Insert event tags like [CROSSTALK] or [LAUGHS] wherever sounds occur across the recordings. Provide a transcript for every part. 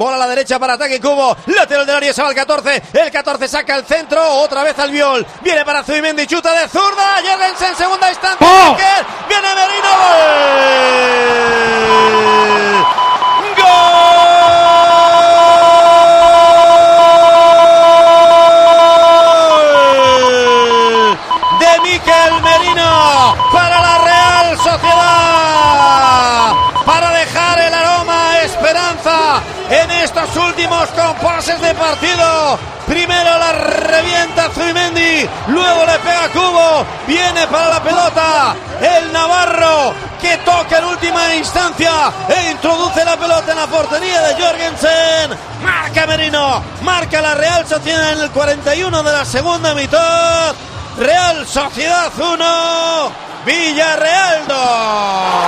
Bola a la derecha para ataque Cubo. Lateral del área se va el 14. El 14 saca el centro. Otra vez al viol. Viene para Zubimendi. Chuta de zurda. Jorgensen segunda instancia. ¡Oh! Viene Merino. ¡Gol! De Miquel Merino para la Real Sociedad. Estos últimos compases de partido. Primero la revienta Zubimendi, luego le pega Cubo, viene para la pelota el Navarro que toca en última instancia e introduce la pelota en la portería de Jorgensen. Marca Merino, marca la Real Sociedad en el 41 de la segunda mitad. Real Sociedad 1, Villarreal 2.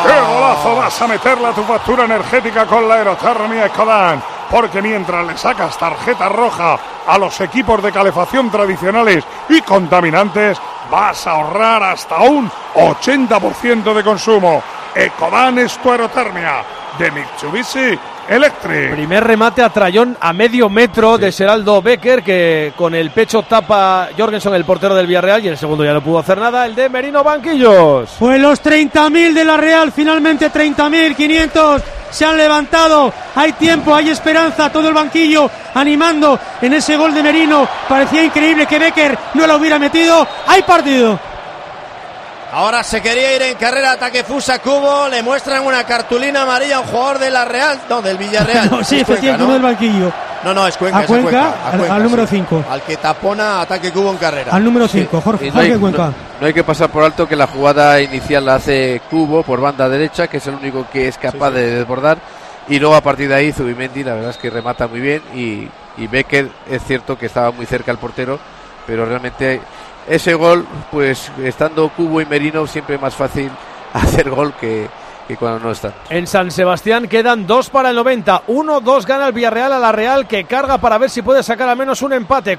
¡Qué golazo vas a meterle a tu factura energética con la aerotermia Ecodan! Porque mientras le sacas tarjeta roja a los equipos de calefacción tradicionales y contaminantes, vas a ahorrar hasta un 80% de consumo. Ecodan es tu aerotermia de Mitsubishi Electric. Primer remate a Trayón a medio metro de Seraldo Becker, que con el pecho tapa Jorgensen, el portero del Villarreal, y el segundo ya no pudo hacer nada, el de Merino Banquillos. Pues los 30.000 de la Real, finalmente 30.500 se han levantado. Hay tiempo, hay esperanza. Todo el banquillo animando en ese gol de Merino. Parecía increíble que Becker no la hubiera metido. Hay partido. Ahora se quería ir en carrera, ataque Fusa Cubo, le muestran una cartulina amarilla a un jugador de la Real, no, del Villarreal. [LAUGHS] No, sí, Es Cuenca, efectivamente, ¿no? uno del banquillo. No, no, es Cuenca. A es Cuenca, a al- al número cinco. Al que tapona ataque Cubo en carrera. Al número 5, Jorge, Jorge Cuenca. no- no hay que pasar por alto que la jugada inicial la hace Cubo por banda derecha, que es el único que es capaz de desbordar. Y luego a partir de ahí Zubimendi, la verdad es que remata muy bien. Y, y Becker es cierto que estaba muy cerca al portero, pero realmente ese gol, pues estando Cubo y Merino, siempre más fácil [LAUGHS] hacer gol que, que cuando no están. En San Sebastián quedan dos para el 90. 1-2 gana el Villarreal a la Real, que carga para ver si puede sacar al menos un empate.